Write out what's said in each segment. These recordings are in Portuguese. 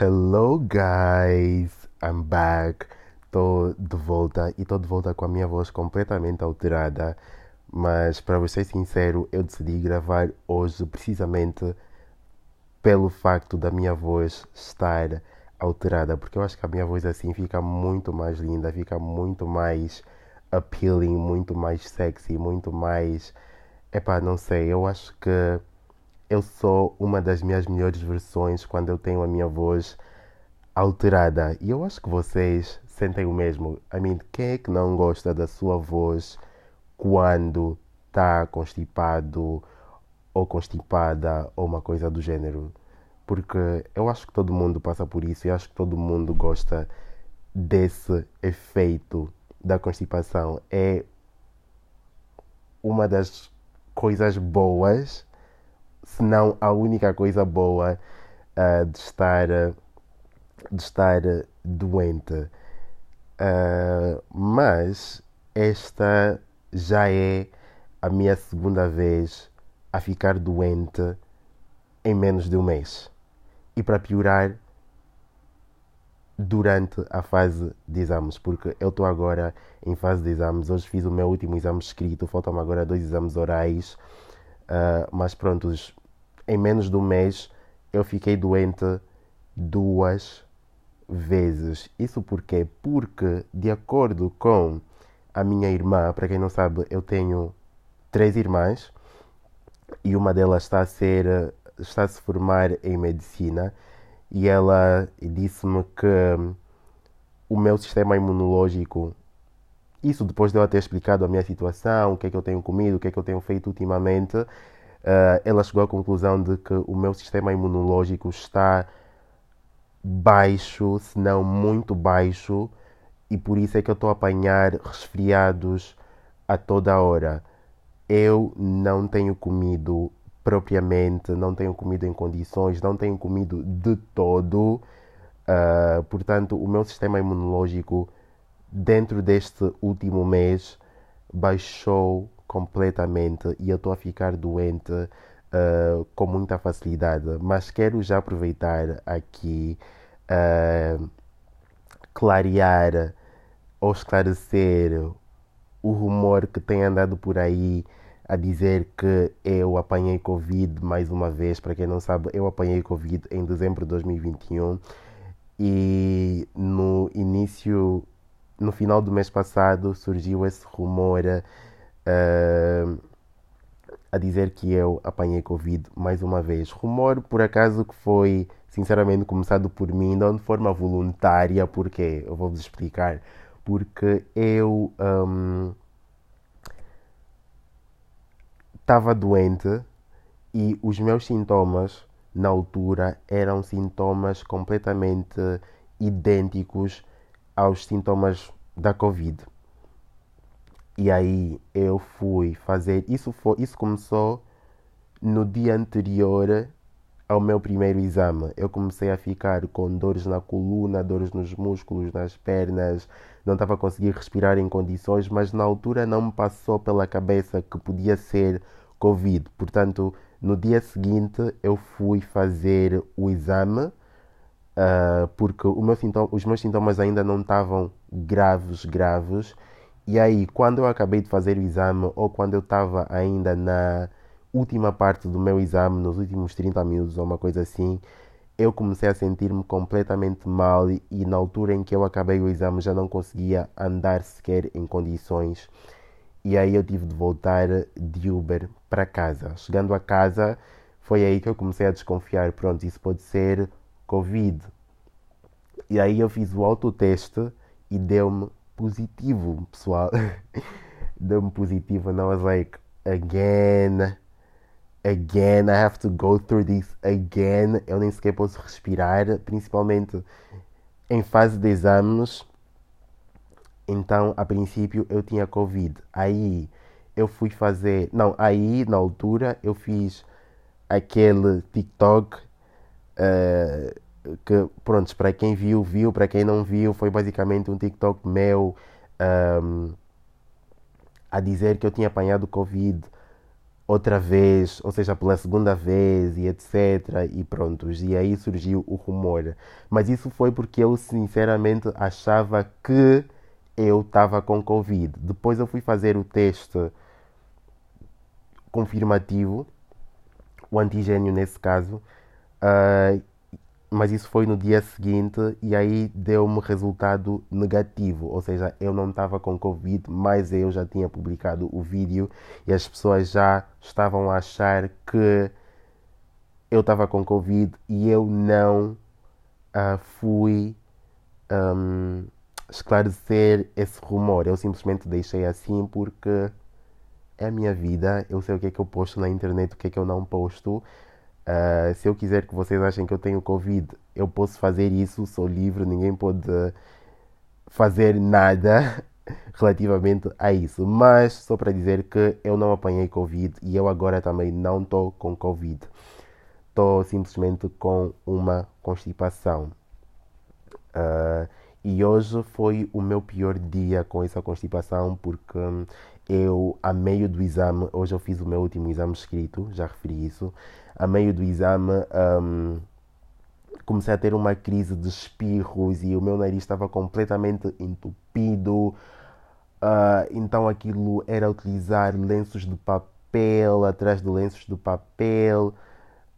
Hello guys, I'm back. Estou de volta e estou de volta com a minha voz completamente alterada. Mas para ser sincero, eu decidi gravar hoje precisamente pelo facto da minha voz estar alterada, porque eu acho que a minha voz assim fica muito mais linda, fica muito mais appealing, muito mais sexy, muito mais. Epá, não sei, eu acho que eu sou uma das minhas melhores versões quando eu tenho a minha voz alterada. E eu acho que vocês sentem o mesmo. I mean, quem é que não gosta da sua voz quando está constipado ou constipada ou uma coisa do gênero? Porque eu acho que todo mundo passa por isso e acho que todo mundo gosta desse efeito da constipação. É uma das coisas boas, se não a única coisa boa uh, de estar, de estar doente. Uh, mas esta já é a minha segunda vez a ficar doente em menos de um mês. E para piorar, durante a fase de exames, porque eu estou agora em fase de exames. Hoje fiz o meu último exame escrito, faltam-me agora dois exames orais. Uh, mas pronto, em menos de um mês eu fiquei doente duas vezes. Isso porquê? Porque, de acordo com a minha irmã, para quem não sabe, eu tenho três irmãs e uma delas está a ser está a se formar em medicina e ela disse-me que o meu sistema imunológico isso depois de eu ter explicado a minha situação, o que é que eu tenho comido, o que é que eu tenho feito ultimamente, uh, ela chegou à conclusão de que o meu sistema imunológico está baixo, se não muito baixo, e por isso é que eu estou a apanhar resfriados a toda hora. Eu não tenho comido propriamente, não tenho comido em condições, não tenho comido de todo. Uh, portanto, o meu sistema imunológico, dentro deste último mês, baixou completamente e eu estou a ficar doente uh, com muita facilidade. Mas quero já aproveitar aqui, uh, clarear ou esclarecer o rumor que tem andado por aí a dizer que eu apanhei Covid mais uma vez. Para quem não sabe, eu apanhei Covid em dezembro de 2021 e no início, no final do mês passado, surgiu esse rumor uh, a dizer que eu apanhei Covid mais uma vez. Rumor, por acaso, que foi sinceramente começado por mim, não de forma voluntária, porque eu vou-vos explicar. Porque eu. Um, estava doente e os meus sintomas na altura eram sintomas completamente idênticos aos sintomas da Covid. E aí eu fui fazer. Isso, foi, isso começou no dia anterior ao meu primeiro exame. Eu comecei a ficar com dores na coluna, dores nos músculos, nas pernas, não estava a conseguir respirar em condições, mas na altura não me passou pela cabeça que podia ser Covid. Portanto, no dia seguinte eu fui fazer o exame uh, porque meu sintoma, os meus sintomas ainda não estavam graves, graves. E aí, quando eu acabei de fazer o exame ou quando eu estava ainda na última parte do meu exame, nos últimos 30 minutos ou uma coisa assim, eu comecei a sentir-me completamente mal e, na altura em que eu acabei o exame já não conseguia andar sequer em condições e aí eu tive de voltar de Uber para casa. Chegando a casa, foi aí que eu comecei a desconfiar: pronto, isso pode ser Covid. E aí eu fiz o autoteste e deu-me positivo, pessoal. deu-me positivo, and I was like, again, again, I have to go through this again. Eu nem sequer posso respirar, principalmente em fase de exames então, a princípio, eu tinha Covid. Aí eu fui fazer. Não, aí na altura eu fiz aquele TikTok uh, que, pronto, para quem viu, viu. Para quem não viu, foi basicamente um TikTok meu um, ehm, a dizer que eu tinha apanhado Covid outra vez, ou seja, pela segunda vez e etc. E pronto, e aí surgiu o rumor. Mas isso foi porque eu sinceramente achava que eu estava com Covid. Depois eu fui fazer o teste confirmativo, o antigênio nesse caso, uh, mas isso foi no dia seguinte e aí deu-me resultado negativo, ou seja, eu não estava com Covid, mas eu já tinha publicado o vídeo e as pessoas já estavam a achar que eu estava com Covid e eu não uh, fui um, esclarecer esse rumor. Eu simplesmente deixei assim porque é a minha vida, eu sei o que é que eu posto na internet, o que é que eu não posto. Uh, se eu quiser que vocês achem que eu tenho Covid, eu posso fazer isso, sou livre, ninguém pode fazer nada relativamente a isso. Mas só para dizer que eu não apanhei Covid e eu agora também não estou com Covid. Estou simplesmente com uma constipação. Uh, e hoje foi o meu pior dia com essa constipação porque eu, a meio do exame, hoje eu fiz o meu último exame escrito, já referi isso a meio do exame, um, comecei a ter uma crise de espirros e o meu nariz estava completamente entupido. Uh, então aquilo era utilizar lenços de papel, atrás de lenços de papel,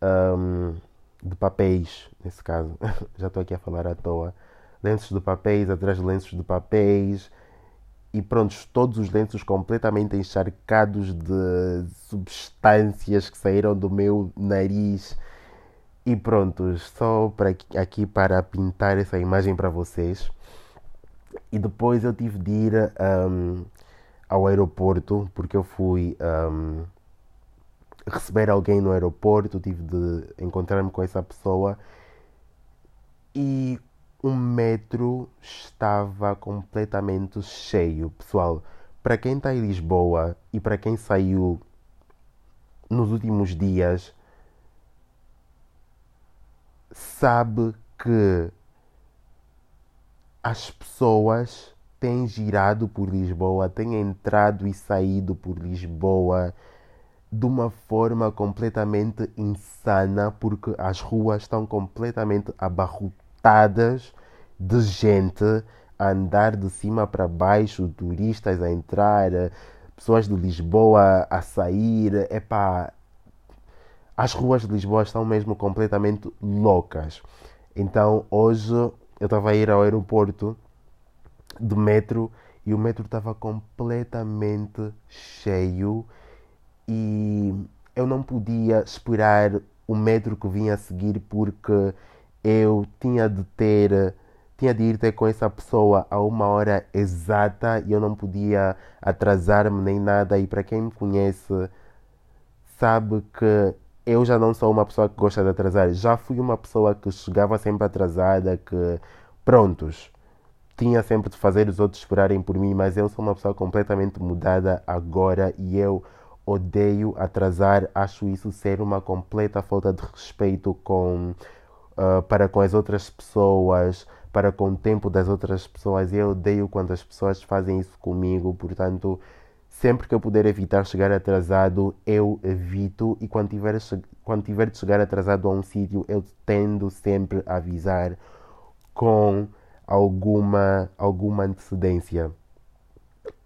um, de papéis, nesse caso, já estou aqui a falar à toa. Lenços de papéis, atrás de lenços de papéis, e pronto, todos os lenços completamente encharcados de substâncias que saíram do meu nariz. E pronto, só para aqui para pintar essa imagem para vocês. E depois eu tive de ir um, ao aeroporto, porque eu fui um, receber alguém no aeroporto, tive de encontrar-me com essa pessoa. E o metro estava completamente cheio. Pessoal, para quem está em Lisboa e para quem saiu nos últimos dias, sabe que as pessoas têm girado por Lisboa, têm entrado e saído por Lisboa de uma forma completamente insana, porque as ruas estão completamente abarrotadas lotadas de gente a andar de cima para baixo, turistas a entrar, pessoas de Lisboa a sair. Epá, as ruas de Lisboa estão mesmo completamente loucas. Então hoje eu estava a ir ao aeroporto do metro e o metro estava completamente cheio e eu não podia esperar o metro que vinha a seguir porque eu tinha de ter tinha de ir ter com essa pessoa a uma hora exata e eu não podia atrasar-me nem nada. E para quem me conhece, sabe que eu já não sou uma pessoa que gosta de atrasar. Já fui uma pessoa que chegava sempre atrasada, que prontos, tinha sempre de fazer os outros esperarem por mim, mas eu sou uma pessoa completamente mudada agora e eu odeio atrasar. Acho isso ser uma completa falta de respeito com uh, para com as outras pessoas, para com o tempo das outras pessoas. Eu odeio quando as pessoas fazem isso comigo, portanto, sempre que eu puder evitar chegar atrasado, eu evito. E quando tiver, quando tiver de chegar atrasado a um sítio, eu tendo sempre a avisar com alguma, alguma antecedência.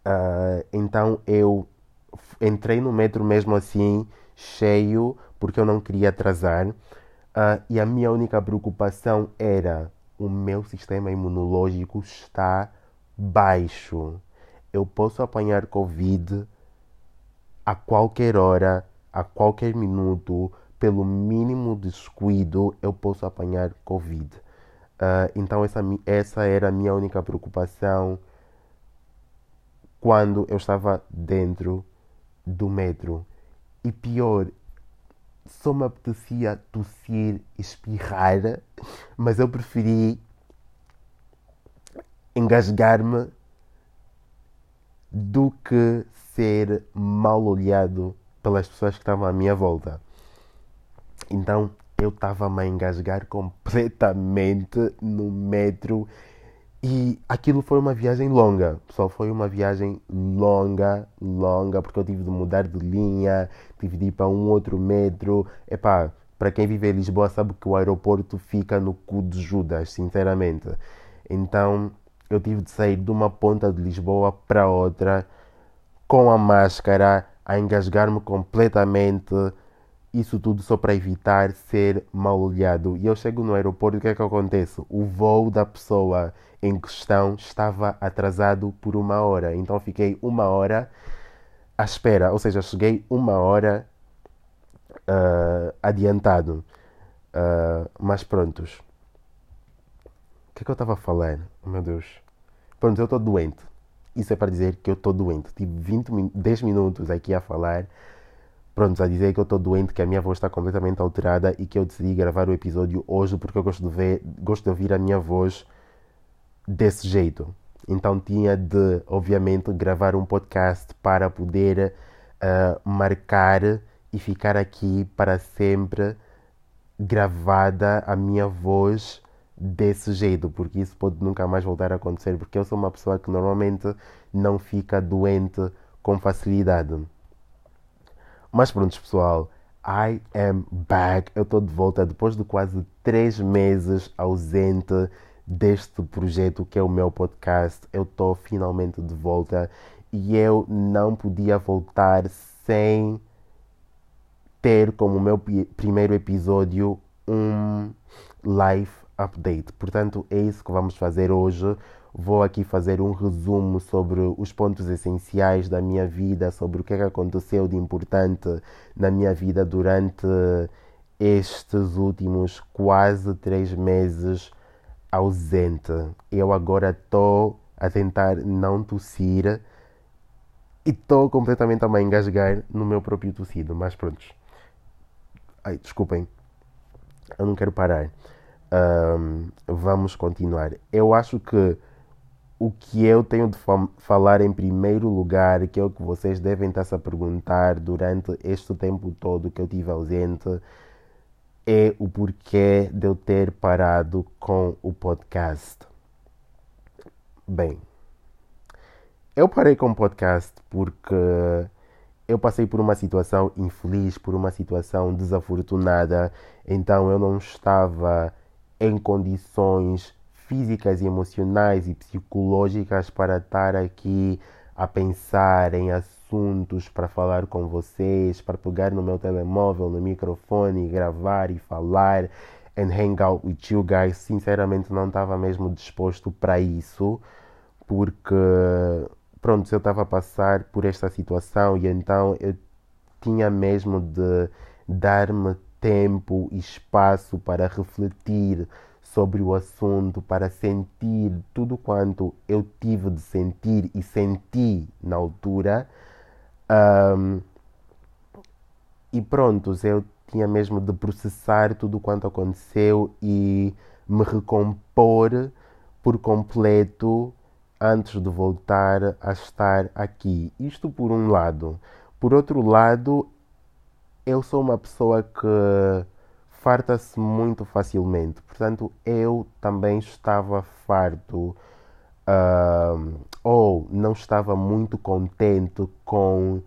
Uh, então eu entrei no metro mesmo assim, cheio, porque eu não queria atrasar. Uh, e a minha única preocupação era o meu sistema imunológico está baixo. Eu posso apanhar Covid a qualquer hora, a qualquer minuto, pelo mínimo descuido, eu posso apanhar Covid. Uh, então, essa, essa era a minha única preocupação quando eu estava dentro do metro. E pior, só me apetecia tossir, espirrar, mas eu preferi engasgar-me do que ser mal olhado pelas pessoas que estavam à minha volta. Então eu estava-me a engasgar completamente no metro E aquilo foi uma viagem longa, só foi uma viagem longa, longa, porque eu tive de mudar de linha, tive de ir para um outro metro. Epá, para quem vive em Lisboa sabe que o aeroporto fica no cu de Judas, sinceramente. Então eu tive de sair de uma ponta de Lisboa para outra com a máscara, a engasgar-me completamente. Isso tudo só para evitar ser mal olhado. E eu chego no aeroporto e o que é que acontece? O voo da pessoa em questão estava atrasado por uma hora. Então fiquei uma hora à espera. Ou seja, cheguei uma hora uh, adiantado. Uh, mas prontos. O que é que eu estava a falar? Oh, meu Deus. Pronto, eu estou doente. Isso é para dizer que eu estou doente. Tive 20, 10 minutos aqui a falar. Pronto, a dizer que eu estou doente, que a minha voz está completamente alterada e que eu decidi gravar o episódio hoje porque eu gosto de ver, gosto de ouvir a minha voz desse jeito. Então tinha de, obviamente, gravar um podcast para poder uh, marcar e ficar aqui para sempre gravada a minha voz desse jeito, porque isso pode nunca mais voltar a acontecer, porque eu sou uma pessoa que normalmente não fica doente com facilidade. Mas pronto, pessoal, I am back. Eu estou de volta depois de quase três meses ausente deste projeto que é o meu podcast. Eu estou finalmente de volta e eu não podia voltar sem ter como meu primeiro episódio um live update. Portanto, é isso que vamos fazer hoje. Vou aqui fazer um resumo sobre os pontos essenciais da minha vida, sobre o que, é que aconteceu de importante na minha vida durante estes últimos quase três meses ausente. Eu agora estou a tentar não tossir e estou completamente a me engasgar no meu próprio tossido, mas pronto. Ai, desculpem, eu não quero parar. Um, vamos continuar. Eu acho que o que eu tenho de falar em primeiro lugar, que é o que vocês devem estar se a perguntar durante este tempo todo que eu tive ausente, é o porquê de eu ter parado com o podcast. Bem, eu parei com o podcast porque eu passei por uma situação infeliz, por uma situação desafortunada, então eu não estava em condições físicas, emocionais e psicológicas para estar aqui a pensar em assuntos para falar com vocês, para pegar no meu telemóvel, no microfone, gravar e falar and hang out with you guys. Sinceramente, não estava mesmo disposto para isso, porque pronto, eu estava a passar por esta situação e então eu tinha mesmo de dar-me tempo e espaço para refletir sobre o assunto, para sentir tudo quanto eu tive de sentir e senti na altura. Um, e pronto, eu tinha mesmo de processar tudo quanto aconteceu e me recompor por completo antes de voltar a estar aqui. Isto por um lado. Por outro lado, eu sou uma pessoa que farta-se muito facilmente. Portanto, eu também estava farto uh, ou não estava muito contente com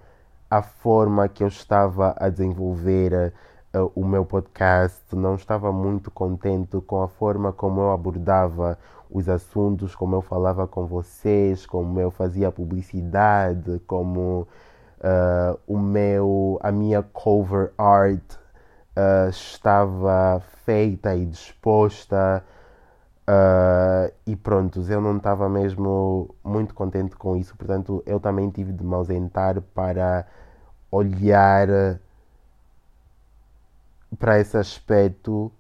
a forma que eu estava a desenvolver uh, o meu podcast, não estava muito contente com a forma como eu abordava os assuntos, como eu falava com vocês, como eu fazia publicidade, como uh, o meu, a minha cover art uh, estava feita e disposta. Uh, e pronto, eu não estava mesmo muito contente com isso, portanto eu também tive de me ausentar para olhar para esse aspecto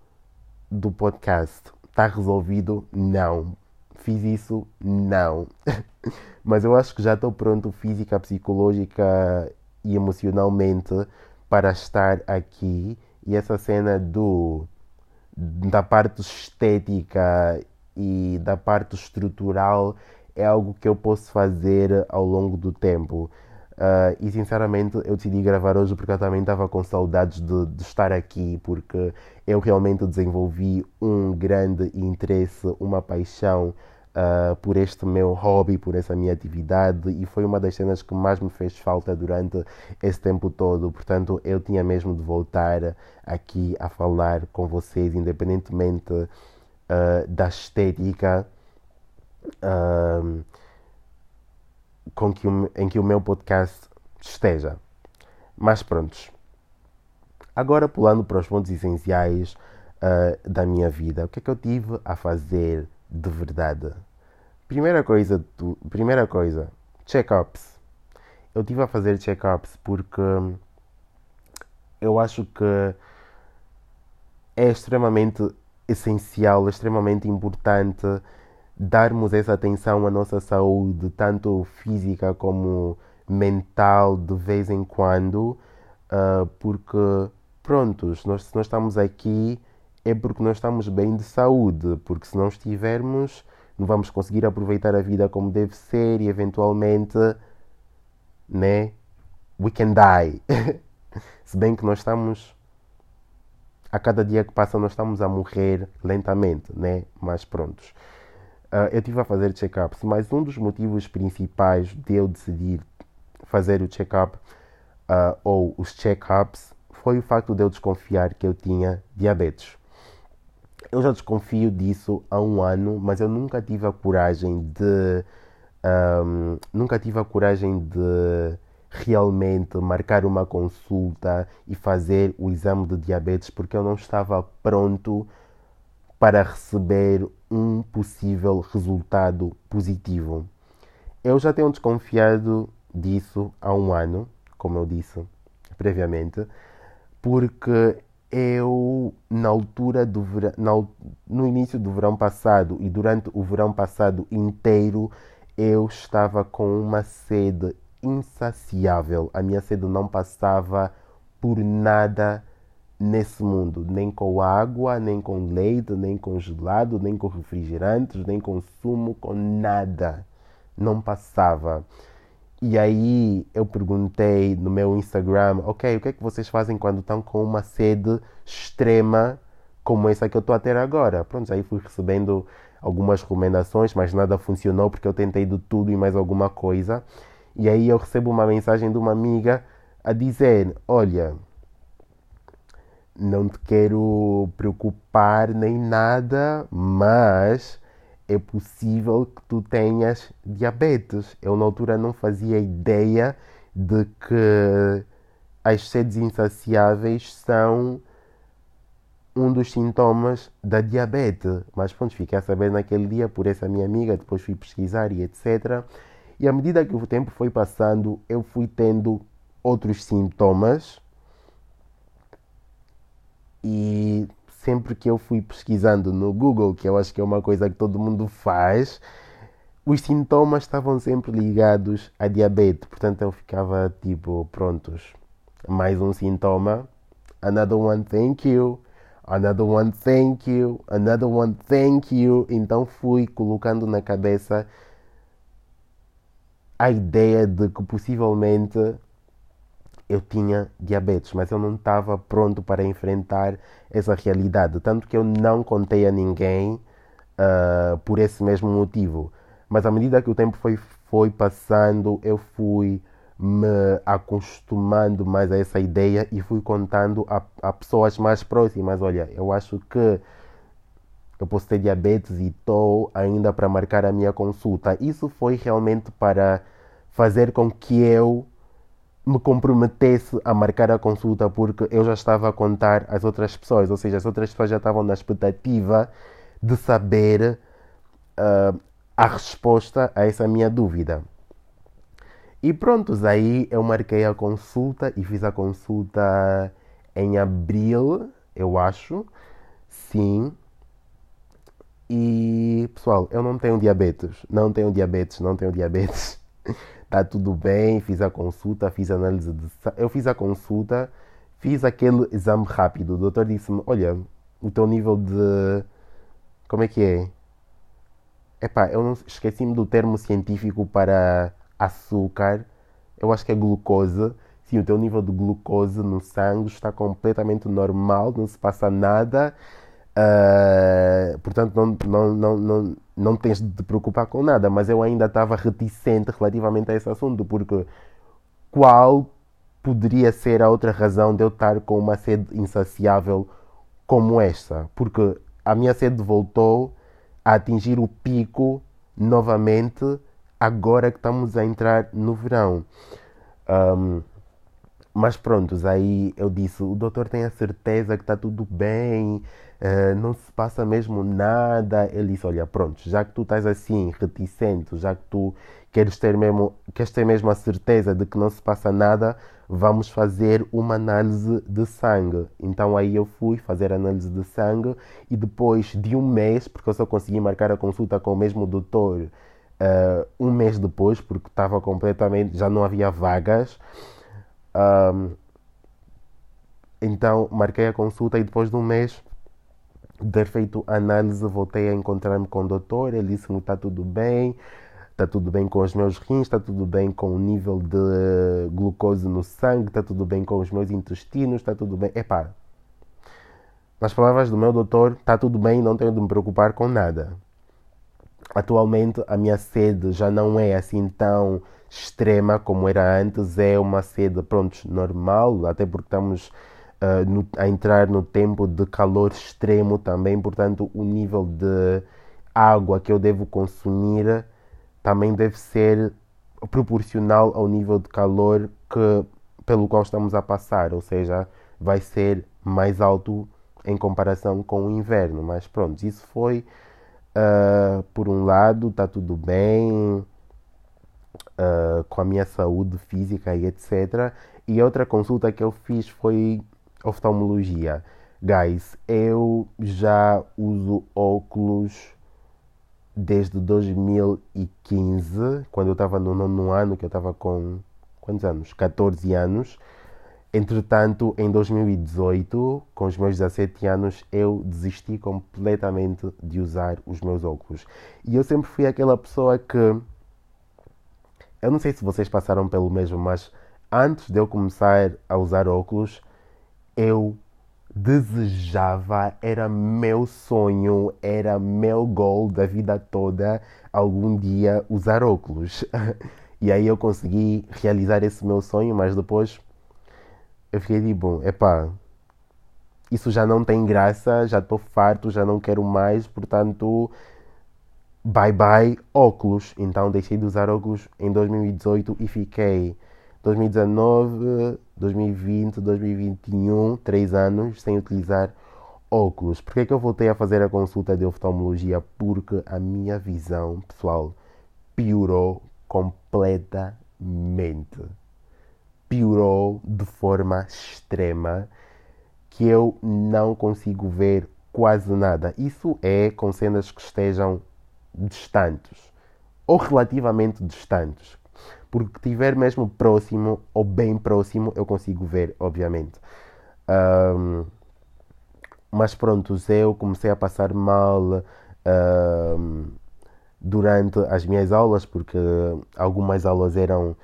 do podcast. Está resolvido? Não. Fiz isso? Não. Mas eu acho que já estou pronto física, psicológica e emocionalmente para estar aqui. E essa cena do da parte estética e da parte estrutural é algo que eu posso fazer ao longo do tempo. Uh, e sinceramente eu decidi gravar hoje porque eu também estava com saudades de, de, estar aqui, porque eu realmente desenvolvi um grande interesse, uma paixão uh, por este meu hobby, por essa minha atividade e foi uma das cenas que mais me fez falta durante esse tempo todo. Portanto, eu tinha mesmo de voltar aqui a falar com vocês, independentemente uh, da estética. Uh, com que o, em que o meu podcast esteja. Mas prontos. Agora pulando para os pontos essenciais uh, da minha vida. O que é que eu tive a fazer de verdade? Primeira coisa, tu, primeira coisa, check-ups. Eu tive a fazer check-ups porque eu acho que é extremamente essencial, extremamente importante darmos essa atenção à nossa saúde, tanto física como mental, de vez em quando, uh, porque, prontos, nós, se nós estamos aqui é porque nós estamos bem de saúde, porque se não estivermos, não vamos conseguir aproveitar a vida como deve ser e eventualmente, né, we can die. se bem que nós estamos a cada dia que passa nós estamos a morrer lentamente, né? Mas prontos. Uh, eu estive a fazer check-ups, mas um dos motivos principais de eu decidir fazer o check-up uh, ou os check-ups foi o facto de eu desconfiar que eu tinha diabetes. Eu já desconfio disso há um ano, mas eu nunca tive a coragem de. Um, nunca tive a coragem de realmente marcar uma consulta e fazer o exame de diabetes porque eu não estava pronto para receber um possível resultado positivo. Eu já tenho desconfiado disso há um ano, como eu disse previamente, porque eu, na altura do verão, no início do verão passado e durante o verão passado inteiro, eu estava com uma sede insaciável. A minha sede não passava por nada nesse mundo, nem com água, nem com leite, nem com gelado, nem com refrigerantes, nem com sumo, com nada. Não passava. E aí eu perguntei no meu Instagram, ok, o que é que vocês fazem quando estão com uma sede extrema como essa que eu estou a ter agora? Pronto, aí fui recebendo algumas recomendações, mas nada funcionou porque eu tentei de tudo e mais alguma coisa. E aí eu recebo uma mensagem de uma amiga a dizer, olha, não te quero preocupar nem nada, mas é possível que tu tenhas diabetes. Eu na altura não fazia ideia de que as sedes insaciáveis são um dos sintomas da diabetes. Mas pronto, fiquei a saber naquele dia por essa minha amiga, depois fui pesquisar e etc. E à medida que o tempo foi passando, eu fui tendo outros sintomas e sempre que eu fui pesquisando no Google, que eu acho que é uma coisa que todo mundo faz, os sintomas estavam sempre ligados à diabetes. Portanto, eu ficava tipo, prontos, mais um sintoma. Another one, thank you. Another one, thank you. Another one, thank you. Então fui colocando na cabeça a ideia de que possivelmente eu tinha diabetes, mas eu não estava pronto para enfrentar essa realidade. Tanto que eu não contei a ninguém uh, por esse mesmo motivo. Mas à medida que o tempo foi, foi passando, eu fui me acostumando mais a essa ideia e fui contando a, a pessoas mais próximas: olha, eu acho que eu posso ter diabetes e estou ainda para marcar a minha consulta. Isso foi realmente para fazer com que eu me comprometesse a marcar a consulta porque eu já estava a contar às outras pessoas, ou seja, as outras pessoas já estavam na expectativa de saber uh, a resposta a essa minha dúvida. E prontos, aí eu marquei a consulta e fiz a consulta em abril, eu acho. Sim. E pessoal, eu não tenho diabetes. Não tenho diabetes, não tenho diabetes. tá tudo bem, fiz a consulta, fiz a análise de. Eu fiz a consulta, fiz aquele exame rápido. O doutor disse-me: Olha, o teu nível de. Como é que é? Epá, eu não esqueci-me do termo científico para açúcar. Eu acho que é glucose. Sim, o teu nível de glucose no sangue está completamente normal, não se passa nada. Uh, portanto, não, não, não, não, não tens de te preocupar com nada, mas eu ainda estava reticente relativamente a esse assunto, porque qual poderia ser a outra razão de eu estar com uma sede insaciável como esta? Porque a minha sede voltou a atingir o pico novamente agora que estamos a entrar no verão. Um, mas prontos, aí eu disse, o doutor tem a certeza que está tudo bem, uh, não se passa mesmo nada. Ele disse, olha, pronto, já que tu estás assim, reticente, já que tu queres ter mesmo, queres ter mesmo a certeza de que não se passa nada, vamos fazer uma análise de sangue. Então aí eu fui fazer análise de sangue e depois de um mês, porque eu só consegui marcar a consulta com o mesmo doutor uh, um mês depois, porque estava completamente, já não havia vagas. Um, então marquei a consulta e depois de um mês ter feito análise voltei a encontrar-me com o doutor, ele disse-me está tudo bem, está tudo bem com os meus rins, está tudo bem com o nível de glucose no sangue, está tudo bem com os meus intestinos, está tudo bem. Epá, nas palavras do meu doutor, está tudo bem, não tenho de me preocupar com nada. Atualmente a minha sede já não é assim tão extrema como era antes, é uma sede, pronto, normal, até porque estamos uh, no, a entrar no tempo de calor extremo também, portanto o nível de água que eu devo consumir também deve ser proporcional ao nível de calor que, pelo qual estamos a passar, ou seja, vai ser mais alto em comparação com o inverno. Mas pronto, isso foi uh, por um lado, está tudo bem uh, com a minha saúde física e etc. E outra consulta que eu fiz foi oftalmologia. Guys, eu já uso óculos desde 2015, quando eu estava no nono ano, que eu estava com quantos anos? 14 anos. Entretanto, em 2018, com os meus 17 anos, eu desisti completamente de usar os meus óculos. E eu sempre fui aquela pessoa que. Eu não sei se vocês passaram pelo mesmo, mas antes de eu começar a usar óculos, eu desejava, era meu sonho, era meu goal da vida toda algum dia usar óculos. e aí eu consegui realizar esse meu sonho, mas depois eu fiquei tipo, epá, isso já não tem graça, já estou farto, já não quero mais, portanto, bye bye óculos. Então deixei de usar óculos em 2018 e fiquei 2019, 2020, 2021, três anos sem utilizar óculos. Por que, é que eu voltei a fazer a consulta de oftalmologia? Porque a minha visão, pessoal, piorou completamente piorou de forma extrema que eu não consigo ver quase nada. Isso é com cenas que estejam distantes ou relativamente distantes. Porque estiver mesmo próximo ou bem próximo, eu consigo ver, obviamente. Um, mas pronto, eu comecei a passar mal um, durante as minhas aulas, porque algumas aulas eram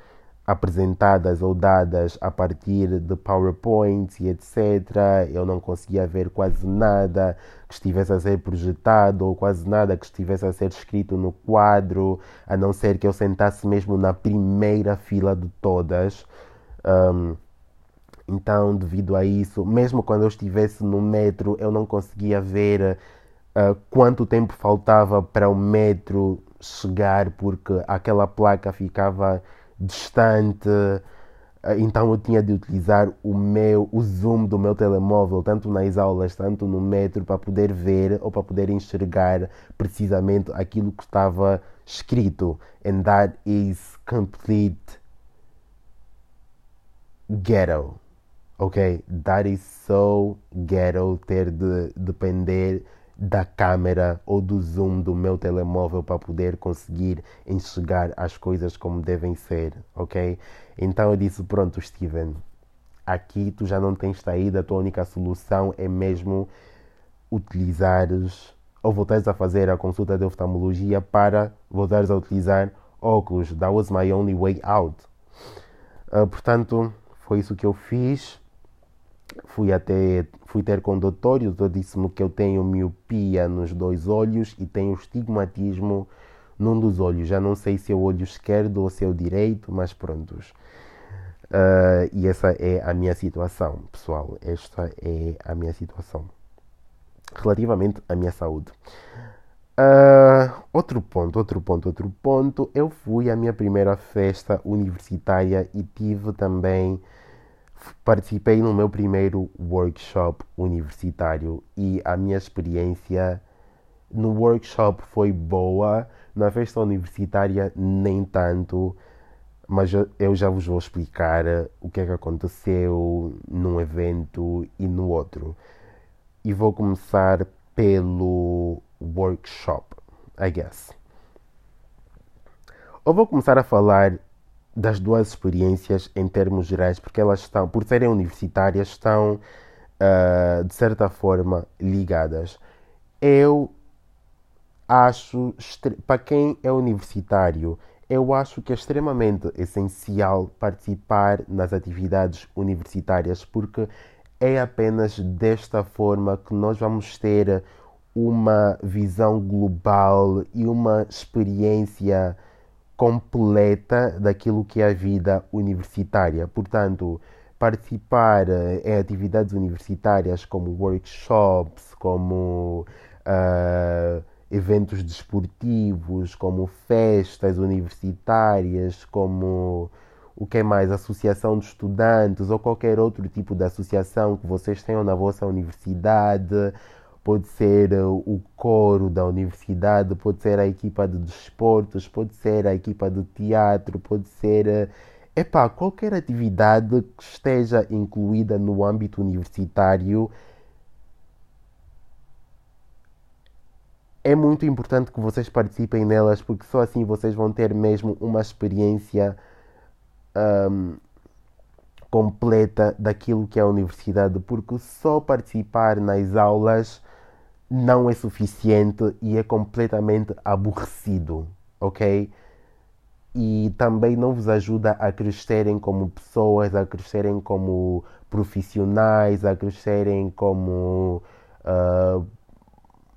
apresentadas ou dadas a partir de PowerPoints e etc. Eu não conseguia ver quase nada que estivesse a ser projetado ou quase nada que estivesse a ser escrito no quadro, a não ser que eu sentasse mesmo na primeira fila de todas. Um, então, devido a isso, mesmo quando eu estivesse no metro, eu não conseguia ver uh, quanto tempo faltava para o metro chegar, porque aquela placa ficava distante. Eh, então eu tinha de utilizar o meu o zoom do meu telemóvel tanto nas aulas tanto no metro para poder ver ou para poder enxergar precisamente aquilo que estava escrito. And that is complete ghetto. Ok? That is so ghetto ter de depender da câmera ou do zoom do meu telemóvel para poder conseguir enxergar as coisas como devem ser, ok? Então eu disse: Pronto, Steven, aqui tu já não tens saída, a tua única solução é mesmo utilizares ou voltares a fazer a consulta de oftalmologia para voltares a utilizar óculos. That was my only way out. Uh, portanto, foi isso que eu fiz. Fui até fui ter com o doutor e o doutor disse-me que eu tenho miopia nos dois olhos e tenho estigmatismo num dos olhos. Já não sei se é o olho esquerdo ou se é o direito, mas prontos. Uh, e essa é a minha situação, pessoal. Esta é a minha situação relativamente à minha saúde. Uh, outro ponto, outro ponto, outro ponto. Eu fui à minha primeira festa universitária e tive também participei no meu primeiro workshop universitário e a minha experiência no workshop foi boa, na festa universitária nem tanto, mas eu já vos vou explicar o que é que aconteceu num evento e no outro. E vou começar pelo workshop, I guess. Eu vou começar a falar das duas experiências em termos gerais, porque elas estão, por serem universitárias, estão uh, de certa forma ligadas. Eu acho, para quem é universitário, eu acho que é extremamente essencial participar nas atividades universitárias, porque é apenas desta forma que nós vamos ter uma visão global e uma experiência completa daquilo que é a vida universitária. Portanto, participar eh, em atividades universitárias como workshops, como uh, eventos desportivos, como festas universitárias, como o que é mais? Associação de estudantes ou qualquer outro tipo de associação que vocês tenham na vossa universidade pode ser eh, o coro da universidade, pode ser a equipa de desportos, pode ser a equipa de teatro, pode ser eh, epá, qualquer atividade que esteja incluída no âmbito universitário. É muito importante que vocês participem nelas porque só assim vocês vão ter mesmo uma experiência um, completa daquilo que é a universidade, porque só participar nas aulas não é suficiente e é completamente aborrecido, ok? E também não vos ajuda a crescerem como pessoas, a crescerem como profissionais, a crescerem como uh,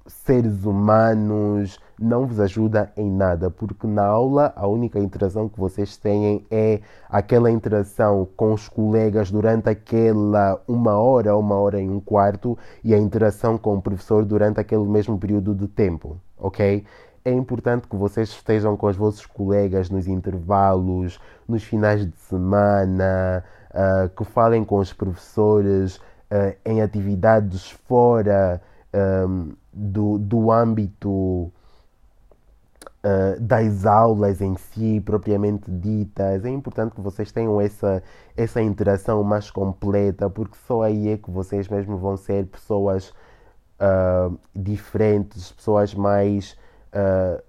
seres humanos não vos ajuda em nada, porque na aula a única interação que vocês têm é aquela interação com os colegas durante aquela uma hora, uma hora e um quarto, e a interação com o professor durante aquele mesmo período de tempo, ok? É importante que vocês estejam com os vossos colegas nos intervalos, nos finais de semana, uh, que falem com os professores uh, em atividades fora um, do, do âmbito uh, das aulas em si, propriamente ditas. É importante que vocês tenham essa, essa interação mais completa, porque só aí é que vocês mesmo vão ser pessoas uh, diferentes, pessoas mais uh,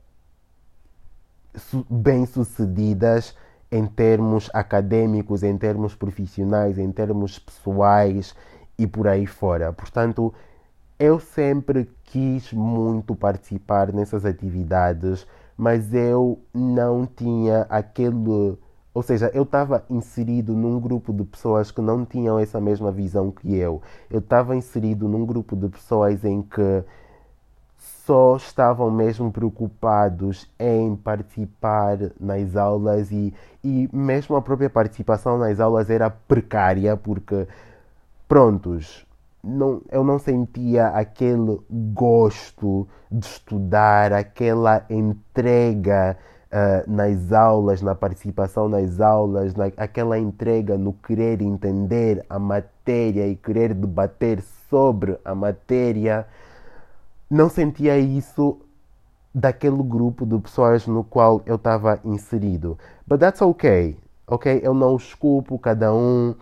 bem-sucedidas em termos acadêmicos, em termos profissionais, em termos pessoais e por aí fora. Portanto, eu sempre quis muito participar nessas atividades, mas eu não tinha aquele. Ou seja, eu estava inserido num grupo de pessoas que não tinham essa mesma visão que eu. Eu estava inserido num grupo de pessoas em que só estavam mesmo preocupados em participar nas aulas e, e mesmo a própria participação nas aulas era precária porque prontos não, eu não sentia aquele gosto de estudar, aquela entrega uh, nas aulas, na participação nas aulas, na, aquela entrega no querer entender a matéria e querer debater sobre a matéria. Não sentia isso daquele grupo de pessoas no qual eu estava inserido. But that's okay, ok? Eu não os culpo, cada um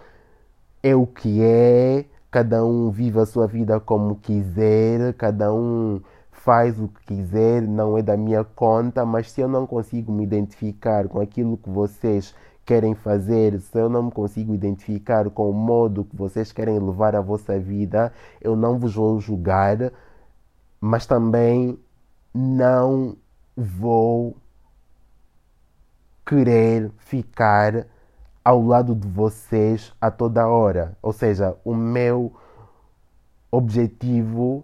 é o que é cada um vive a sua vida como quiser, cada um faz o que quiser, não é da minha conta, mas se eu não consigo me identificar com aquilo que vocês querem fazer, se eu não me consigo identificar com o modo que vocês querem levar a vossa vida, eu não vos vou julgar, mas também não vou querer ficar ao lado de vocês a toda hora. Ou seja, o meu objetivo,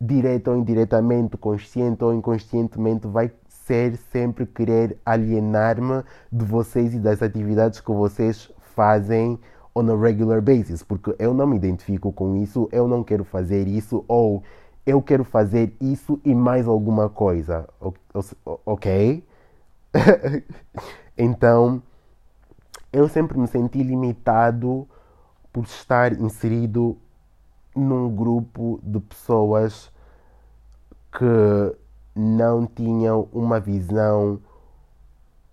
direto ou indiretamente, consciente ou inconscientemente, vai ser sempre querer alienar-me de vocês e das atividades que vocês fazem on a regular basis, porque eu não me identifico com isso, eu não quero fazer isso, ou eu quero fazer isso e mais alguma coisa, ok? então, eu sempre me senti limitado por estar inserido num grupo de pessoas que não tinham uma visão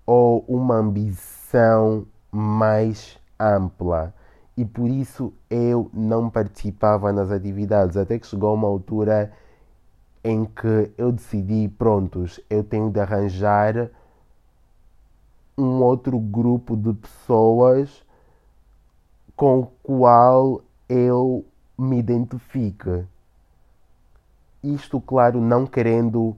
ou uma ambição mais ampla. E por isso eu não participava nas atividades até que chegou uma altura em que eu decidi prontos eu tenho de arranjar um outro grupo de pessoas com o qual eu me identifique. Isto, claro, não querendo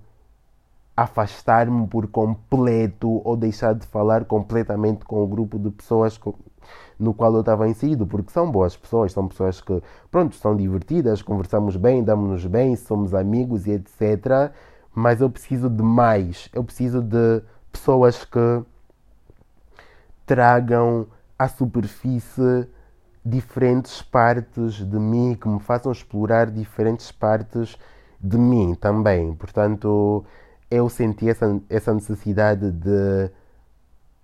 afastar-me por completo ou deixar de falar completamente com o grupo de pessoas no qual eu estava inserido, porque são boas pessoas, são pessoas que, pronto, são divertidas, conversamos bem, damos-nos bem, somos amigos e etc. Mas eu preciso de mais, eu preciso de pessoas que tragam à superfície diferentes partes de mim, que me façam explorar diferentes partes de mim também. Portanto, eu senti essa, essa necessidade de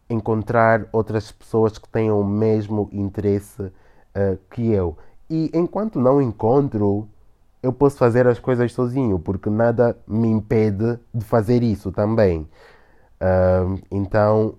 encontrar outras pessoas que tenham o mesmo interesse uh, que eu. E enquanto não encontro, eu posso fazer as coisas sozinho, porque nada me impede de fazer isso também. Uh, então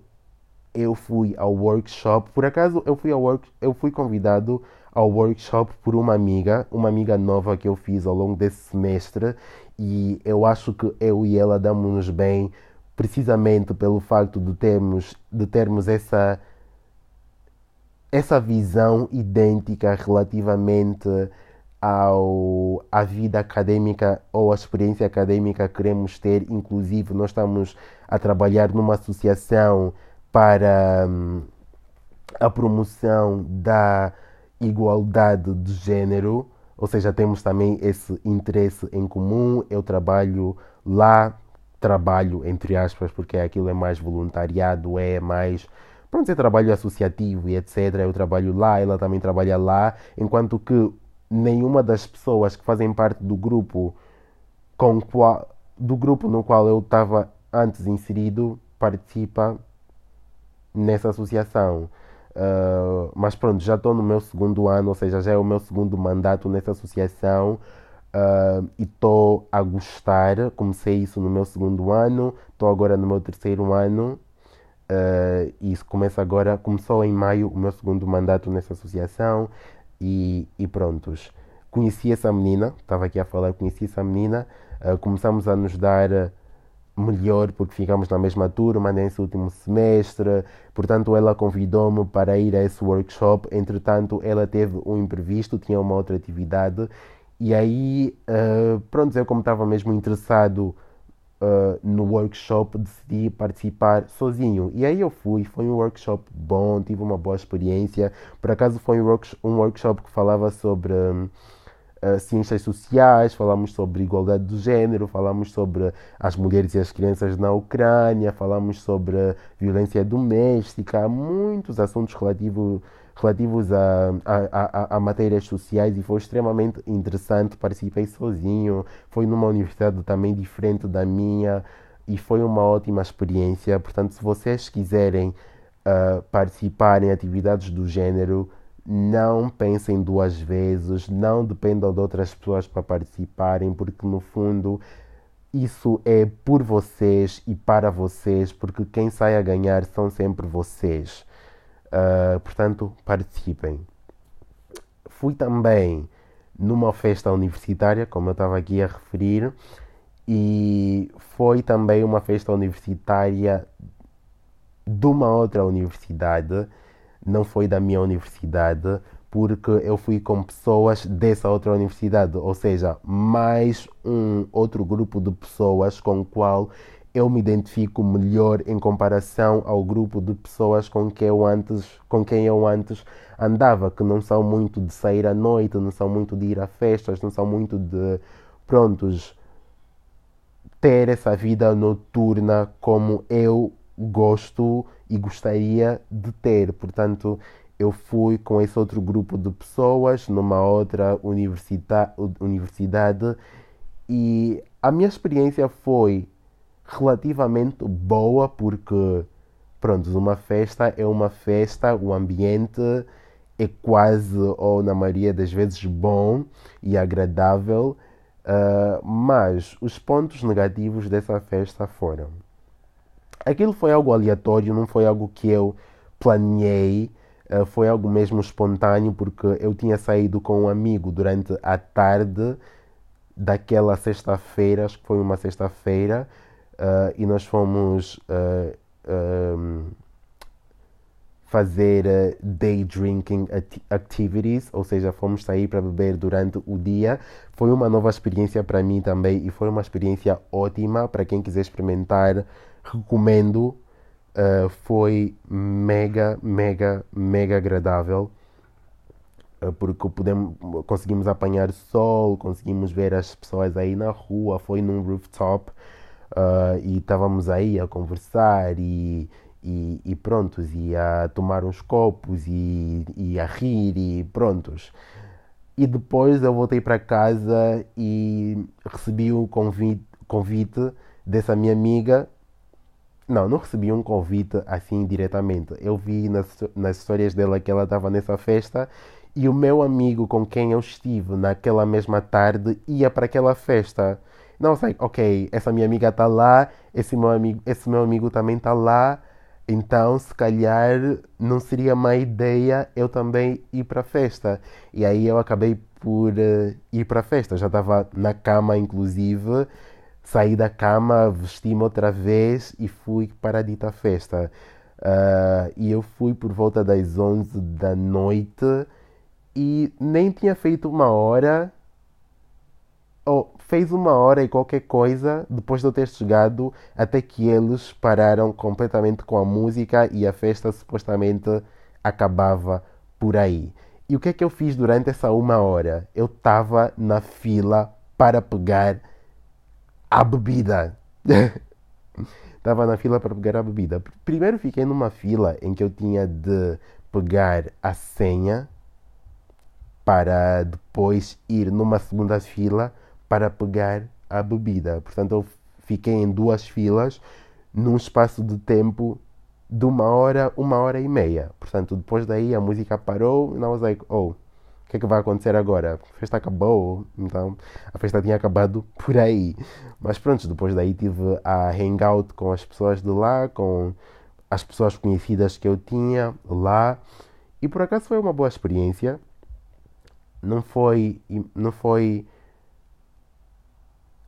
eu fui ao workshop. Por acaso eu fui ao work, eu fui convidado ao workshop por uma amiga, uma amiga nova que eu fiz ao longo desse semestre e eu acho que eu e ela damos-nos bem precisamente pelo facto de termos de termos essa essa visão idêntica relativamente ao, à vida acadêmica ou à experiência acadêmica que queremos ter. Inclusive, nós estamos a trabalhar numa associação para hum, a promoção da igualdade de género, ou seja, temos também esse interesse em comum. Eu trabalho lá, trabalho entre aspas, porque aquilo é mais voluntariado, é mais. Pronto, é trabalho associativo e etc. Eu trabalho lá, ela também trabalha lá, enquanto que nenhuma das pessoas que fazem parte do grupo com qual, do grupo no qual eu estava antes inserido participa nessa associação. Uh, mas pronto, já estou no meu segundo ano, ou seja, já é o meu segundo mandato nessa associação uh, e estou a gostar. Comecei isso no meu segundo ano, estou agora no meu terceiro ano uh, e isso começa agora. Começou em maio o meu segundo mandato nessa associação e, e prontos. Conheci essa menina, estava aqui a falar, conheci essa menina, começamos a nos dar melhor porque ficamos na mesma turma nesse último semestre. Portanto, ela convidou-me para ir a esse workshop. Entretanto, ela teve um imprevisto, tinha uma outra atividade. E aí, uh, pronto, eu como estava mesmo interessado uh, no workshop, decidi participar sozinho. E aí eu fui, foi um workshop bom, tive uma boa experiência. Por acaso foi um, um workshop que falava sobre... Um, ciências sociais, falamos sobre igualdade do género, falamos sobre as mulheres e as crianças na Ucrânia, falamos sobre violência doméstica, muitos assuntos relativos relativos a, a, a, a, matérias sociais e foi extremamente interessante. Participei sozinho, foi numa universidade também diferente da minha e foi uma ótima experiência. Portanto, se vocês quiserem uh, participar em atividades do género, não pensem duas vezes, não dependam de outras pessoas para participarem, porque no fundo isso é por vocês e para vocês, porque quem sai a ganhar são sempre vocês. Uh, portanto, participem. Fui também numa festa universitária, como eu estava aqui a referir, e foi também uma festa universitária de uma outra universidade não foi da minha universidade, porque eu fui com pessoas dessa outra universidade, ou seja, mais um outro grupo de pessoas com o qual eu me identifico melhor em comparação ao grupo de pessoas com quem eu antes, com quem eu antes andava, que não são muito de sair à noite, não são muito de ir a festas, não são muito de prontos ter essa vida noturna como eu gosto e gostaria de ter. Portanto, eu fui com esse outro grupo de pessoas numa outra universidade e a minha experiência foi relativamente boa porque pronto, uma festa é uma festa, o ambiente é quase ou na maioria das vezes bom e agradável, uh, mas os pontos negativos dessa festa foram aquilo foi algo aleatório, não foi algo que eu planeei, uh, foi algo mesmo espontâneo porque eu tinha saído com um amigo durante a tarde daquela sexta-feira, acho que foi uma sexta-feira, uh, e nós fomos uh, um, fazer uh, day drinking activities, ou seja, fomos sair para beber durante o dia. Foi uma nova experiência para mim também e foi uma experiência ótima para quem quiser experimentar. Recomendo. foi mega, mega, mega agradável porque podemos, conseguimos apanhar sol, conseguimos ver as pessoas aí na rua, foi num rooftop uh, e estávamos aí a conversar e, e, e, prontos, e a tomar uns copos e, e a rir e prontos. E depois eu voltei para casa e recebi um convite, convite dessa minha amiga. Não, não recebi um convite assim diretamente. Eu vi nas, nas histórias dela que ela estava nessa festa e o meu amigo com quem eu estive naquela mesma tarde ia para aquela festa. Não sei, ok, essa minha amiga está lá, esse meu amigo, esse meu amigo também está lá, então se calhar não seria má ideia eu também ir para a festa. E aí eu acabei por uh, ir para a festa. Já estava na cama, inclusive, saí da cama, vesti-me outra vez e fui para a dita festa. Uh, e eu fui por volta das 11 da noite e nem tinha feito uma hora, ou fez uma hora e qualquer coisa depois de eu ter chegado, até que eles pararam completamente com a música e a festa supostamente acabava por aí. E o que é que eu fiz durante essa uma hora? Eu estava na fila para pegar a bebida. Estava na fila para pegar a bebida. Primeiro fiquei numa fila em que eu tinha de pegar a senha para depois ir numa segunda fila para pegar a bebida. Portanto, eu fiquei em duas filas num espaço de tempo de uma hora, uma hora e meia. Portanto, depois daí a música parou e I was like, oh, que é que vai acontecer agora? A festa acabou, então a festa tinha acabado por aí. Mas pronto, depois daí tive a hangout com as pessoas de lá, com as pessoas conhecidas que eu tinha lá. E por acaso foi uma boa experiência não foi, não foi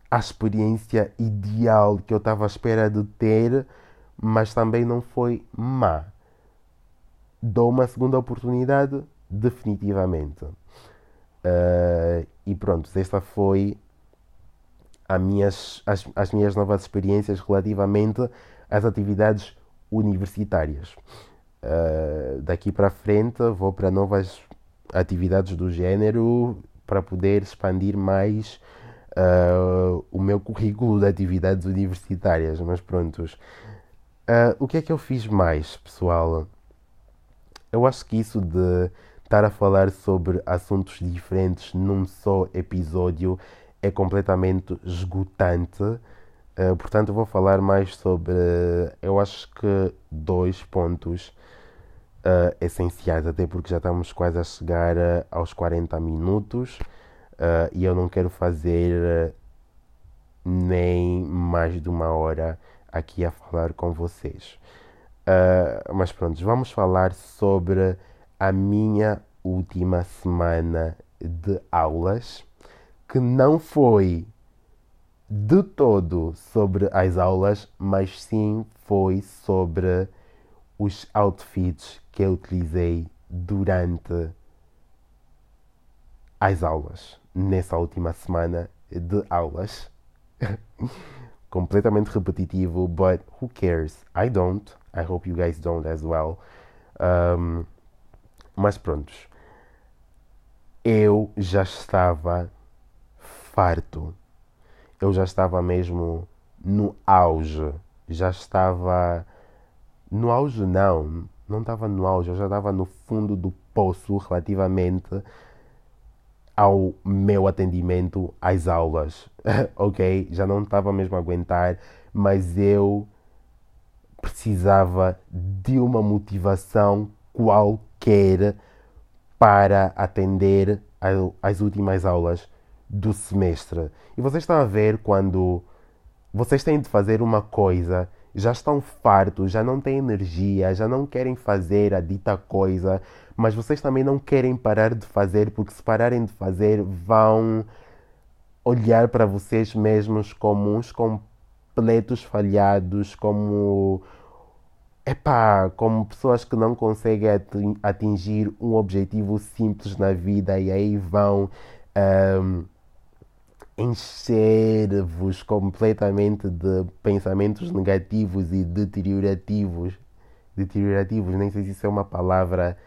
a experiência ideal que eu estava à espera de ter, mas também não foi má. Dou uma segunda oportunidade, definitivamente. Uh, e pronto, esta foi minhas, as, as minhas novas experiências relativamente às atividades universitárias. Uh, daqui para frente vou para novas atividades do género para poder expandir mais uh, o meu currículo de atividades universitárias. Mas prontos. Uh, o que é que eu fiz mais, pessoal? Eu acho que isso de estar a falar sobre assuntos diferentes num só episódio é completamente esgotante. Uh, portanto, eu vou falar mais sobre, eu acho que dois pontos uh, essenciais, até porque já estamos quase a chegar aos 40 minutos e eu não quero fazer nem mais de uma hora aqui a falar com vocês. mas pronto, vamos falar sobre a minha última semana de aulas, que não foi de todo sobre as aulas, mas sim foi sobre os outfits que eu utilizei durante as aulas, nessa última semana de aulas. completamente repetitivo, but who cares? I don't. I hope you guys don't as well. Um, mas prontos. Eu já estava farto. Eu já estava mesmo no auge. Já estava. No auge, não. Não estava no auge. Eu já estava no fundo do poço relativamente ao meu atendimento às aulas. ok? Já não estava mesmo a aguentar, mas eu precisava de uma motivação qualquer para atender às últimas aulas do semestre. E vocês estão a ver quando vocês têm de fazer uma coisa, já estão fartos, já não têm energia, já não querem fazer a dita coisa, mas vocês também não querem parar de fazer, porque se pararem de fazer, vão olhar para vocês mesmos como uns completos falhados, como epá, como pessoas que não conseguem atingir um objetivo simples na vida e aí vão um, encher-vos completamente de pensamentos negativos e deteriorativos. Deteriorativos, nem sei se isso é uma palavra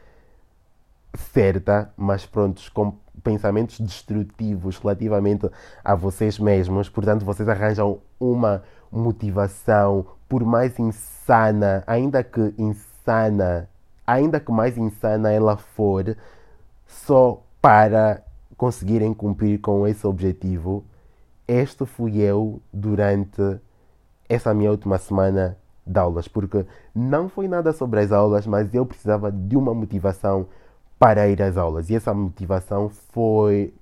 certa, mas prontos, com pensamentos destrutivos relativamente a vocês mesmos. Portanto, vocês arranjam uma motivação, por mais insana, ainda que insana, ainda que mais insana ela for, só para conseguirem cumprir com esse objetivo. Este fui eu durante essa minha última semana de aulas, porque não foi nada sobre as aulas, mas eu precisava de uma motivação para ir às aulas. E essa motivação foi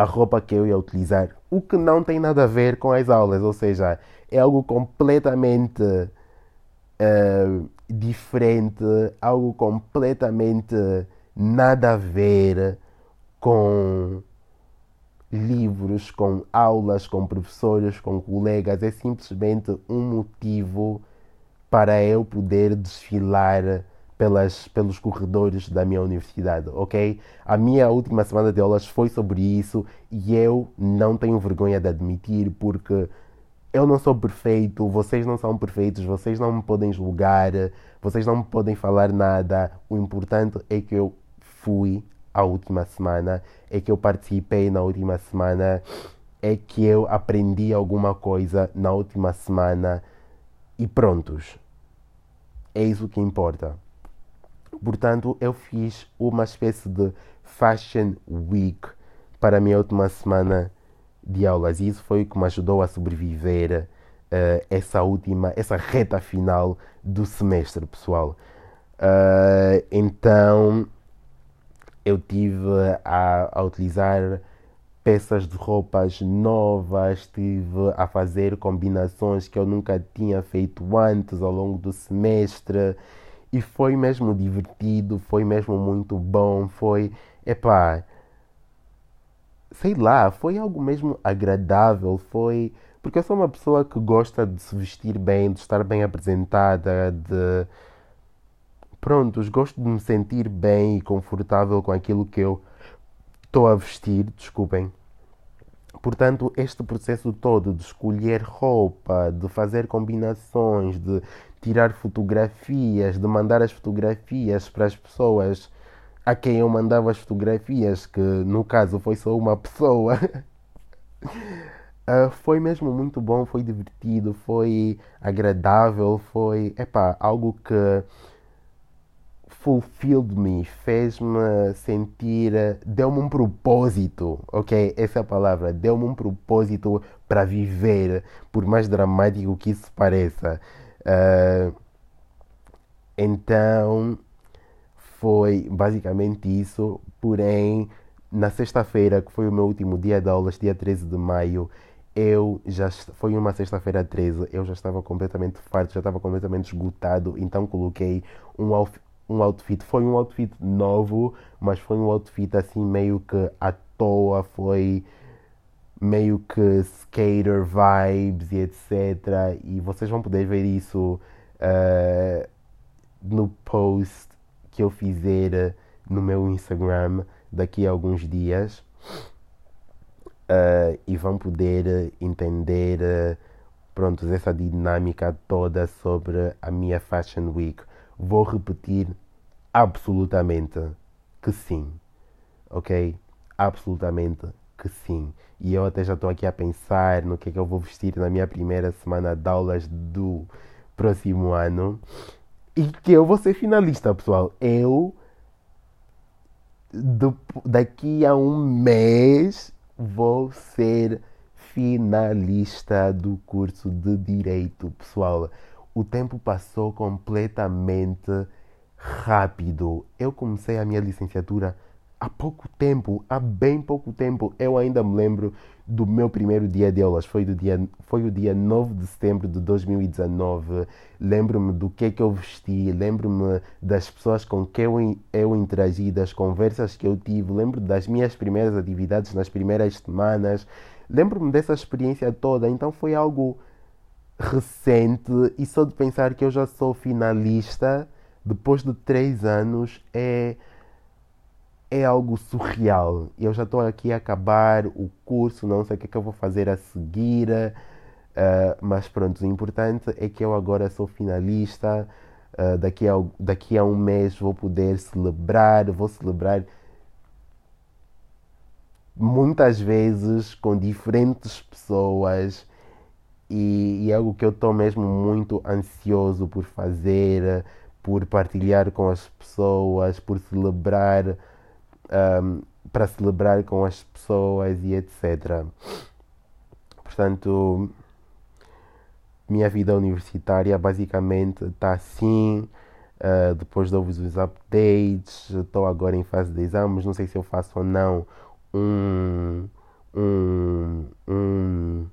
a roupa que eu ia utilizar, o que não tem nada a ver com as aulas, ou seja, é algo completamente uh, diferente, algo completamente nada a ver com livros, com aulas, com professores, com colegas. É simplesmente um motivo para eu poder desfilar pelas, pelos corredores da minha universidade, ok? A minha última semana de aulas foi sobre isso e eu não tenho vergonha de admitir porque eu não sou perfeito, vocês não são perfeitos, vocês não me podem julgar, vocês não me podem falar nada. O importante é que eu fui a última semana, é que eu participei na última semana, é que eu aprendi alguma coisa na última semana e prontos. É isso que importa. Portanto, eu fiz uma espécie de Fashion Week para a minha última semana de aulas e isso foi o que me ajudou a sobreviver uh, essa última, essa reta final do semestre, pessoal. Uh, então, eu tive a, a utilizar peças de roupas novas, estive a fazer combinações que eu nunca tinha feito antes ao longo do semestre e foi mesmo divertido, foi mesmo muito bom, foi, epá, sei lá, foi algo mesmo agradável, foi, porque eu sou uma pessoa que gosta de se vestir bem, de estar bem apresentada, de prontos, gosto de me sentir bem e confortável com aquilo que eu estou a vestir, desculpem. Portanto, este processo todo de escolher roupa, de fazer combinações, de tirar fotografias, de mandar as fotografias para as pessoas a quem eu mandava as fotografias, que no caso foi só uma pessoa, uh, foi mesmo muito bom, foi divertido, foi agradável, foi epá, algo que fulfilled me, fez-me sentir, deu-me um propósito, ok? Essa é a palavra, deu-me um propósito para viver, por mais dramático que isso pareça. Uh, então foi basicamente isso, porém na sexta-feira, que foi o meu último dia de aulas, dia 13 de maio, eu já foi uma sexta-feira 13, eu já estava completamente farto, já estava completamente esgotado, então coloquei um, um outfit. Foi um outfit novo, mas foi um outfit assim meio que à toa, foi meio que skater vibes e etc. E vocês vão poder ver isso uh, no post que eu fizer no meu Instagram daqui a alguns dias. uh, e vão poder entender uh, pronto, essa dinâmica toda sobre a minha Fashion Week. Vou repetir absolutamente que sim, ok? Absolutamente que sim. E eu até já estou aqui a pensar no que é que eu vou vestir na minha primeira semana de aulas do próximo ano. E que eu vou ser finalista, pessoal. Eu, do, daqui a um mês, vou ser finalista do curso de Direito, pessoal. O tempo passou completamente rápido. Eu comecei a minha licenciatura há pouco tempo, há bem pouco tempo. Eu ainda me lembro do meu primeiro dia de aulas, foi, do dia, foi o dia 9 de setembro de 2019. Lembro-me do que é que eu vesti, lembro-me das pessoas com quem eu, eu interagi, das conversas que eu tive, lembro das minhas primeiras atividades nas primeiras semanas. Lembro-me dessa experiência toda, então foi algo recente e só de pensar que eu já sou finalista depois de três anos é é algo surreal. Eu já estou aqui a acabar o curso, não sei o que é que eu vou fazer a seguir, uh, mas pronto, o importante é que eu agora sou finalista. Uh, daqui, a, daqui a um mês vou poder celebrar, vou celebrar muitas vezes com diferentes pessoas e, e é algo que eu estou mesmo muito ansioso por fazer, por partilhar com as pessoas, por celebrar um, para celebrar com as pessoas e etc. Portanto, minha vida universitária basicamente está assim. Uh, depois dou-vos os updates. Estou agora em fase de exames. Não sei se eu faço ou não um, um, um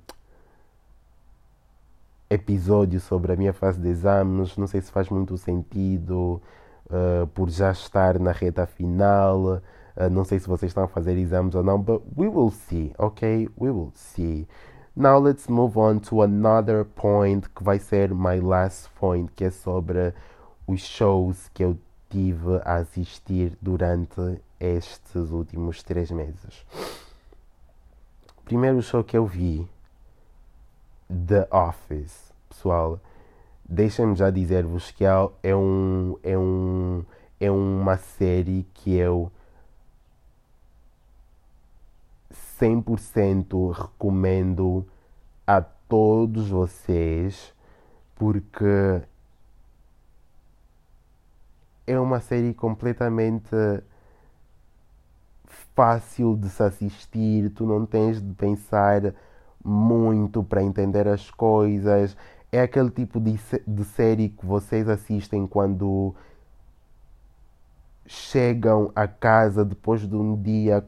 episódio sobre a minha fase de exames. Não sei se faz muito sentido uh, por já estar na reta final. Uh, não sei se vocês estão a fazer exames ou não, but we will see, ok? We will see. Now let's move on to another point que vai ser my last point, que é sobre os shows que eu tive a assistir durante estes últimos três meses. Primeiro show que eu vi, The Office, pessoal. Deixem-me já dizer-vos que é, um, é, um, é uma série que eu 100% recomendo a todos vocês porque é uma série completamente fácil de se assistir, tu não tens de pensar muito para entender as coisas. É aquele tipo de, de série que vocês assistem quando chegam a casa depois de um dia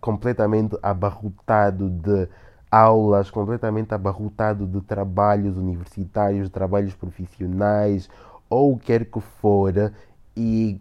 completamente abarrotado de aulas, completamente abarrotado de trabalhos universitários, trabalhos profissionais ou o que quer que for, e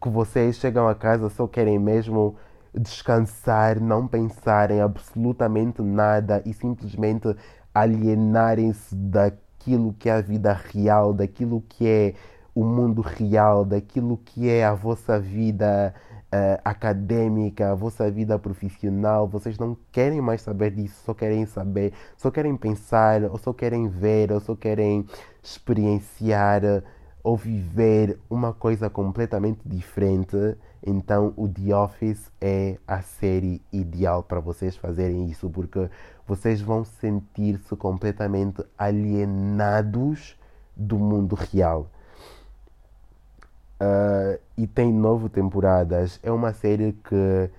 que vocês chegam a casa só querem mesmo descansar, não pensarem absolutamente nada e simplesmente alienarem-se daquilo que é a vida real, daquilo que é o mundo real, daquilo que é a vossa vida uh, acadêmica, a vossa vida profissional, vocês não querem mais saber disso, só querem saber, só querem pensar, ou só querem ver, ou só querem experienciar ou viver uma coisa completamente diferente, então o The Office é a série ideal para vocês fazerem isso, porque vocês vão sentir-se completamente alienados do mundo real. Uh, e tem nove temporadas. É uma série que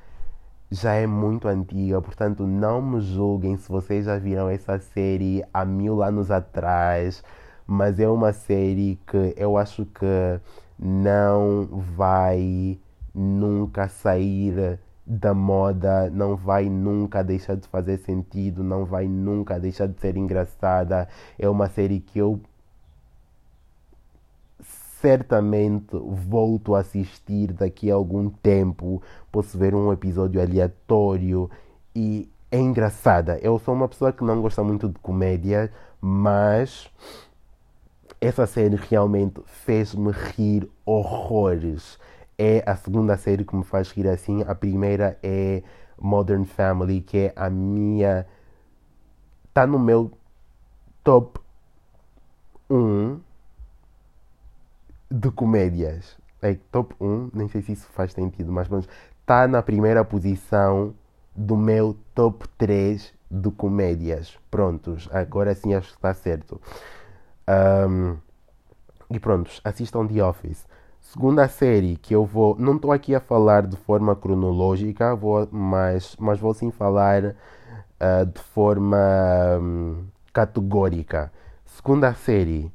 já é muito antiga, portanto não me julguem se vocês já viram essa série há mil anos atrás, mas é uma série que eu acho que não vai nunca sair da moda, não vai nunca deixar de fazer sentido, não vai nunca deixar de ser engraçada. É uma série que eu certamente volto a assistir daqui a algum tempo. Posso ver um episódio aleatório e é engraçada. Eu sou uma pessoa que não gosta muito de comédia, mas essa série realmente fez-me rir horrores. É a segunda série que me faz rir assim. A primeira é Modern Family, que é a minha. Está no meu top 1 de comédias. Like, top 1, nem sei se isso faz sentido, mas vamos. Está na primeira posição do meu top 3 de comédias. Prontos, agora sim acho que está certo. Um, e prontos, assistam The Office. Segunda série que eu vou. Não estou aqui a falar de forma cronológica, vou, mas, mas vou sim falar uh, de forma um, categórica. Segunda série,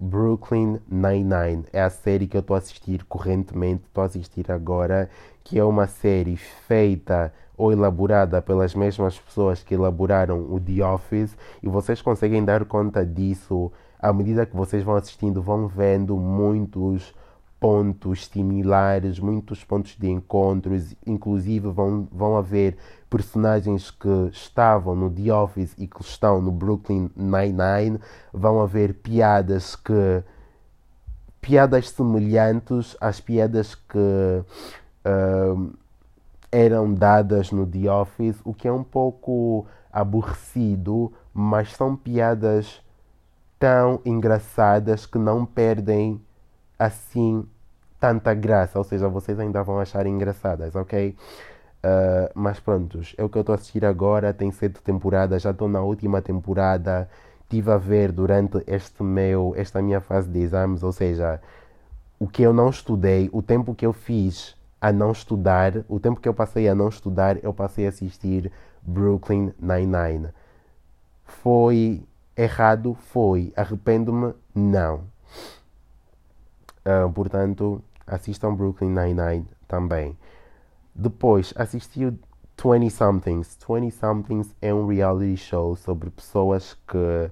Brooklyn Nine-Nine. É a série que eu estou a assistir correntemente, estou a assistir agora, que é uma série feita ou elaborada pelas mesmas pessoas que elaboraram o The Office e vocês conseguem dar conta disso à medida que vocês vão assistindo, vão vendo muitos pontos similares, muitos pontos de encontros, inclusive vão, vão haver personagens que estavam no The Office e que estão no Brooklyn Nine-Nine, vão haver piadas que piadas semelhantes às piadas que uh, eram dadas no The Office, o que é um pouco aborrecido, mas são piadas tão engraçadas que não perdem assim tanta graça, ou seja, vocês ainda vão achar engraçadas, ok? Uh, mas prontos, é o que eu estou a assistir agora, tem sete temporadas, já estou na última temporada, tive a ver durante este meu, esta minha fase de exames, ou seja, o que eu não estudei, o tempo que eu fiz a não estudar, o tempo que eu passei a não estudar, eu passei a assistir Brooklyn Nine-Nine. Foi errado? Foi. Arrependo-me? Não. Uh, portanto, assistam Brooklyn Nine-Nine também. Depois, assisti o 20 Somethings. 20 Somethings é um reality show sobre pessoas que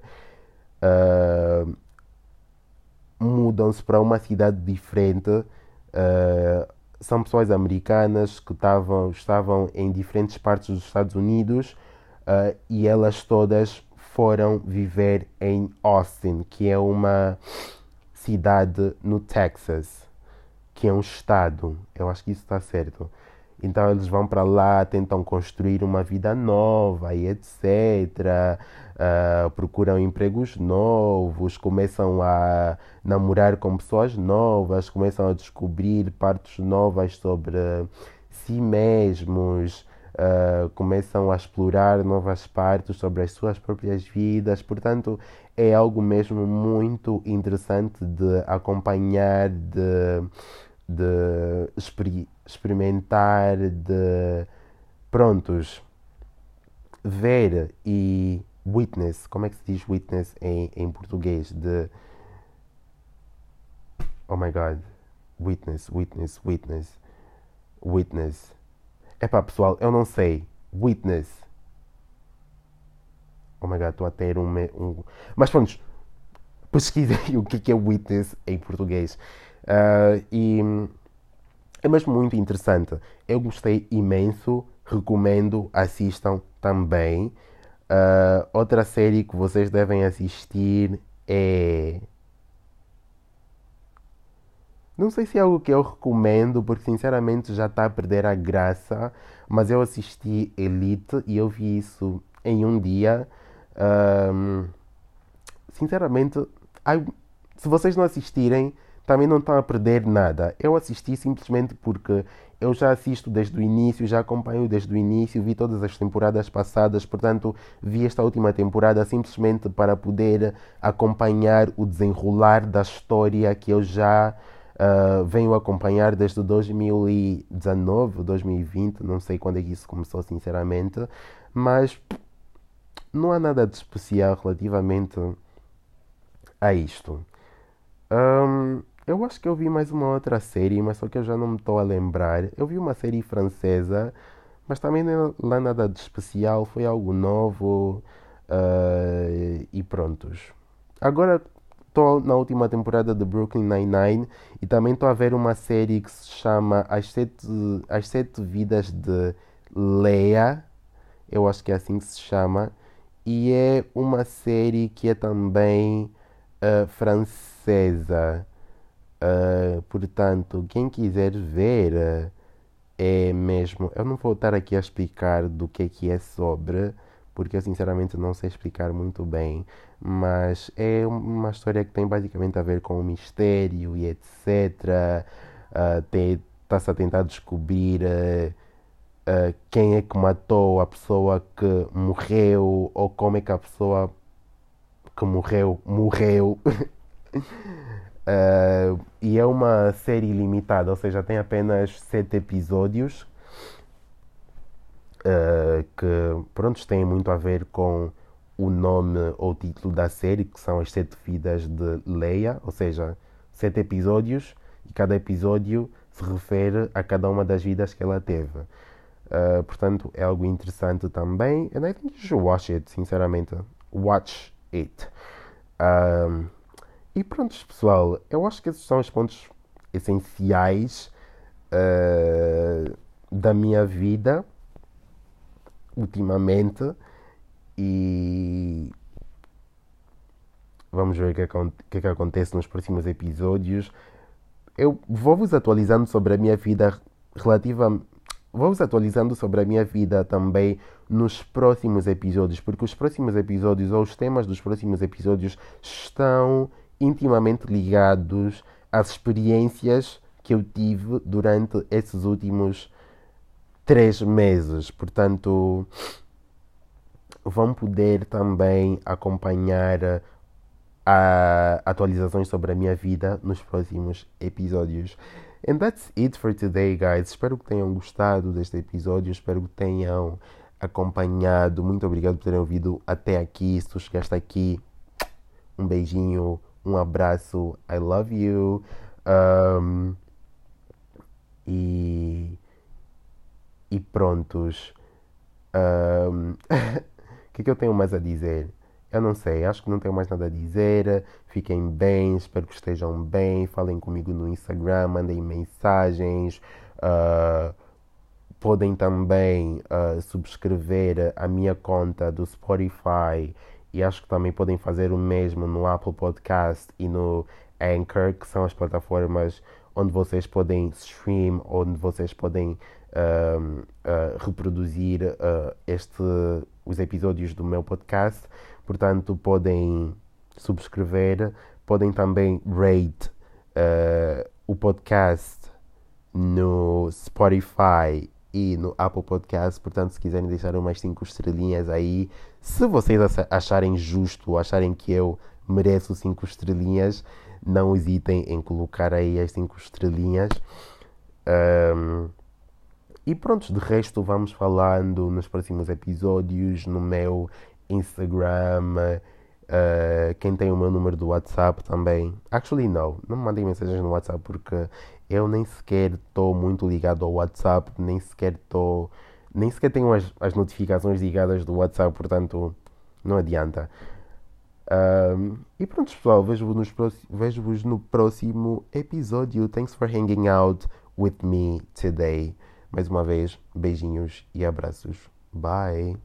uh, mudam-se para uma cidade diferente. Uh, são pessoas americanas que tavam, estavam em diferentes partes dos Estados Unidos uh, e elas todas foram viver em Austin, que é uma cidade no Texas, que é um estado. Eu acho que isso está certo. Então eles vão para lá, tentam construir uma vida nova e etc. Uh, procuram empregos novos, começam a namorar com pessoas novas, começam a descobrir partes novas sobre si mesmos, uh, começam a explorar novas partes sobre as suas próprias vidas. Portanto, é algo mesmo muito interessante de acompanhar, de, de exper experimentar, de prontos, ver e witness, como é que se diz witness em, em português? De oh my god, witness, witness, witness, witness. É pá, pessoal, eu não sei. Witness. Oh my god, estou a ter um, um. Mas pronto, pesquisei o que é witness em português. Uh, e é mesmo muito interessante. Eu gostei imenso, recomendo, assistam também. Uh, outra série que vocês devem assistir é. Não sei se é algo que eu recomendo, porque sinceramente já está a perder a graça, mas eu assisti Elite e eu vi isso em um dia. Um, sinceramente, se vocês não assistirem, também não estão a perder nada. Eu assisti simplesmente porque eu já assisto desde o início, já acompanho desde o início, vi todas as temporadas passadas, portanto, vi esta última temporada simplesmente para poder acompanhar o desenrolar da história que eu já uh, venho acompanhar desde 2019, 2020, não sei quando é que isso começou, sinceramente, mas não há nada de especial relativamente a isto. Um, eu acho que eu vi mais uma outra série, mas só que eu já não me estou a lembrar. Eu vi uma série francesa, mas também não é lá nada de especial, foi algo novo uh, e prontos. Agora estou na última temporada de Brooklyn Nine-Nine e também estou a ver uma série que se chama As Sete, As Sete Vidas de Leia, eu acho que é assim que se chama, e é uma série que é também uh, francesa. Uh, portanto, quem quiser ver, é mesmo. Eu não vou estar aqui a explicar do que é que é sobre, porque eu sinceramente não sei explicar muito bem. Mas é uma história que tem basicamente a ver com o mistério e etc. Uh, Está-se a tentar descobrir uh, uh, quem é que matou a pessoa que morreu ou como é que a pessoa que morreu morreu. Uh, e é uma série limitada, ou seja, tem apenas sete episódios uh, que, pronto, têm muito a ver com o nome ou título da série, que são as sete vidas de Leia, ou seja, sete episódios e cada episódio se refere a cada uma das vidas que ela teve. Uh, portanto, é algo interessante também. And I think you should watch it, sinceramente. Watch it. Um, e pronto, pessoal, eu acho que esses são os pontos essenciais uh, da minha vida ultimamente e vamos ver o que, é que, é que acontece nos próximos episódios. Eu vou-vos atualizando sobre a minha vida relativa. Vou-vos atualizando sobre a minha vida também nos próximos episódios, porque os próximos episódios ou os temas dos próximos episódios estão intimamente ligados às experiências que eu tive durante esses últimos três meses. Portanto, vão poder também acompanhar ah, atualizações sobre a minha vida nos próximos episódios. And that's it for today, guys. Espero que tenham gostado deste episódio. Espero que tenham acompanhado. Muito obrigado por terem ouvido até aqui. Se tu chegaste aqui, um beijinho um abraço, I love you. Um, e, e prontos. Um, que é que eu tenho mais a dizer? Eu não sei, acho que não tenho mais nada a dizer. Fiquem bem, espero que estejam bem. Falem comigo no Instagram, mandem mensagens. Uh, podem também uh, subscrever a minha conta do Spotify e acho que também podem fazer o mesmo no Apple Podcast e no Anchor, que são as plataformas onde vocês podem stream, onde vocês podem uh, reproduzir este, os episódios do meu podcast. Portanto, podem subscrever, podem também rate o podcast no Spotify e no Apple Podcast. Portanto, se quiserem deixar umas 5 estrelinhas aí, se vocês acharem justo, acharem que eu mereço 5 estrelinhas, não hesitem em colocar aí as 5 estrelinhas. Um, e pronto, de resto vamos falando nos próximos episódios no meu Instagram. Uh, quem tem o meu número do WhatsApp também. Actually, não. Não me mandem mensagens no WhatsApp porque eu nem sequer estou muito ligado ao WhatsApp, nem sequer estou. Nem sequer tenho as, as notificações ligadas do WhatsApp, portanto não adianta. Um, e pronto, pessoal, vejo-vos vejo no próximo episódio. Thanks for hanging out with me today. Mais uma vez, beijinhos e abraços. Bye.